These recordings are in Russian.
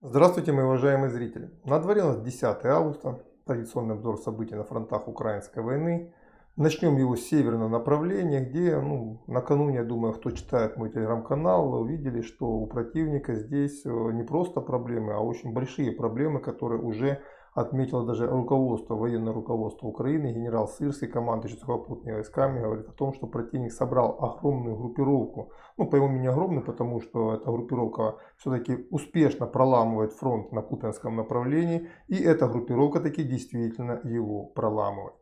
Здравствуйте, мои уважаемые зрители. На дворе у нас 10 августа, традиционный обзор событий на фронтах украинской войны. Начнем его с северного направления, где ну, накануне, я думаю, кто читает мой телеграм-канал, увидели, что у противника здесь э, не просто проблемы, а очень большие проблемы, которые уже отметило даже руководство, военное руководство Украины, генерал Сырский, командующий сухопутными войсками, говорит о том, что противник собрал огромную группировку. Ну, по его мнению, огромную, потому что эта группировка все-таки успешно проламывает фронт на Купинском направлении, и эта группировка таки действительно его проламывает.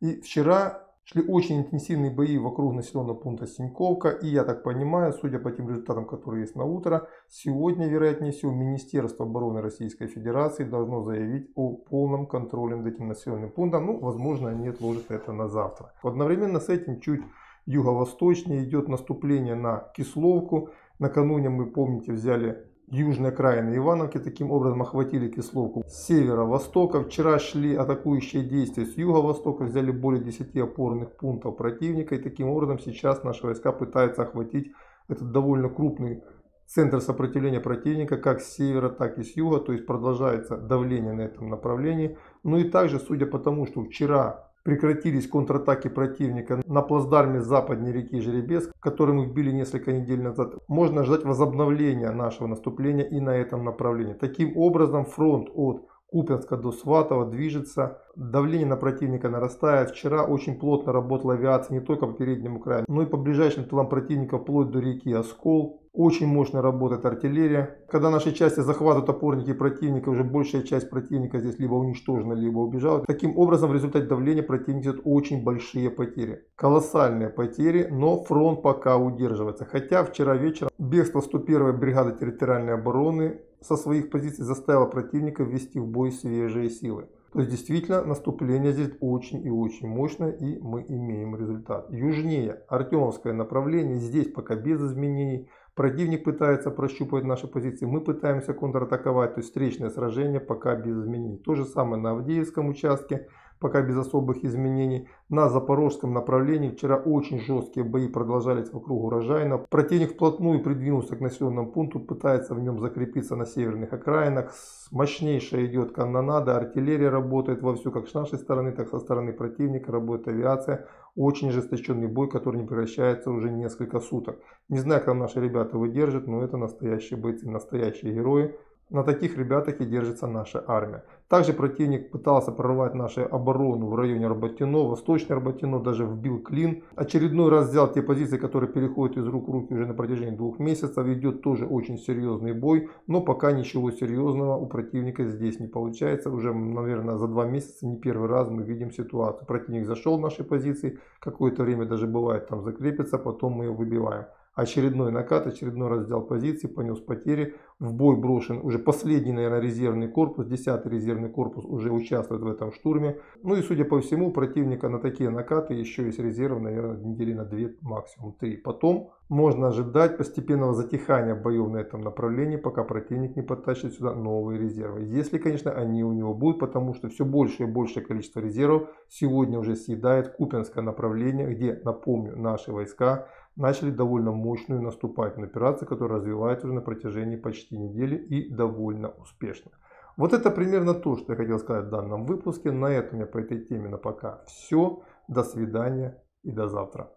И вчера Шли очень интенсивные бои вокруг населенного пункта Синьковка. И я так понимаю, судя по тем результатам, которые есть на утро, сегодня, вероятнее всего, Министерство обороны Российской Федерации должно заявить о полном контроле над этим населенным пунктом. Ну, возможно, они отложат это на завтра. Одновременно с этим чуть юго-восточнее идет наступление на Кисловку. Накануне мы, помните, взяли южной окраины Ивановки, таким образом охватили Кисловку с севера-востока. Вчера шли атакующие действия с юго-востока, взяли более 10 опорных пунктов противника. И таким образом сейчас наши войска пытаются охватить этот довольно крупный центр сопротивления противника как с севера, так и с юга. То есть продолжается давление на этом направлении. Ну и также, судя по тому, что вчера прекратились контратаки противника на плацдарме западней реки Жеребец, который мы вбили несколько недель назад. Можно ждать возобновления нашего наступления и на этом направлении. Таким образом фронт от Купенска до Сватова движется. Давление на противника нарастает. Вчера очень плотно работала авиация не только по переднему краю, но и по ближайшим тылам противника вплоть до реки Оскол. Очень мощно работает артиллерия. Когда наши части захватывают опорники противника, уже большая часть противника здесь либо уничтожена, либо убежала. Таким образом, в результате давления противник идет очень большие потери. Колоссальные потери, но фронт пока удерживается. Хотя вчера вечером бегство 101-й бригады территориальной обороны со своих позиций заставило противника ввести в бой свежие силы. То есть действительно наступление здесь очень и очень мощное и мы имеем результат. Южнее Артемовское направление, здесь пока без изменений. Противник пытается прощупывать наши позиции, мы пытаемся контратаковать, то есть встречное сражение пока без изменений. То же самое на Авдеевском участке пока без особых изменений. На запорожском направлении вчера очень жесткие бои продолжались вокруг урожайна. Противник вплотную придвинулся к населенному пункту, пытается в нем закрепиться на северных окраинах. Мощнейшая идет канонада, артиллерия работает вовсю как с нашей стороны, так и со стороны противника, работает авиация. Очень ожесточенный бой, который не прекращается уже несколько суток. Не знаю, как наши ребята выдержат, но это настоящие бойцы, настоящие герои. На таких ребятах и держится наша армия. Также противник пытался прорвать нашу оборону в районе Арбатино, восточный Арбатино, даже вбил клин. Очередной раз взял те позиции, которые переходят из рук в руки уже на протяжении двух месяцев. Идет тоже очень серьезный бой, но пока ничего серьезного у противника здесь не получается. Уже, наверное, за два месяца не первый раз мы видим ситуацию. Противник зашел в наши позиции, какое-то время даже бывает там закрепится, потом мы его выбиваем. Очередной накат, очередной раздел позиций, понес потери. В бой брошен уже последний, наверное, резервный корпус. 10 резервный корпус уже участвует в этом штурме. Ну и, судя по всему, противника на такие накаты еще есть резерв, наверное, недели на 2, максимум 3. Потом можно ожидать постепенного затихания боев на этом направлении, пока противник не подтащит сюда новые резервы. Если, конечно, они у него будут, потому что все больше и большее количество резервов сегодня уже съедает Купинское направление, где, напомню, наши войска начали довольно мощную наступательную операцию, которая развивается уже на протяжении почти недели и довольно успешно. Вот это примерно то, что я хотел сказать в данном выпуске. На этом я по этой теме на пока все. До свидания и до завтра.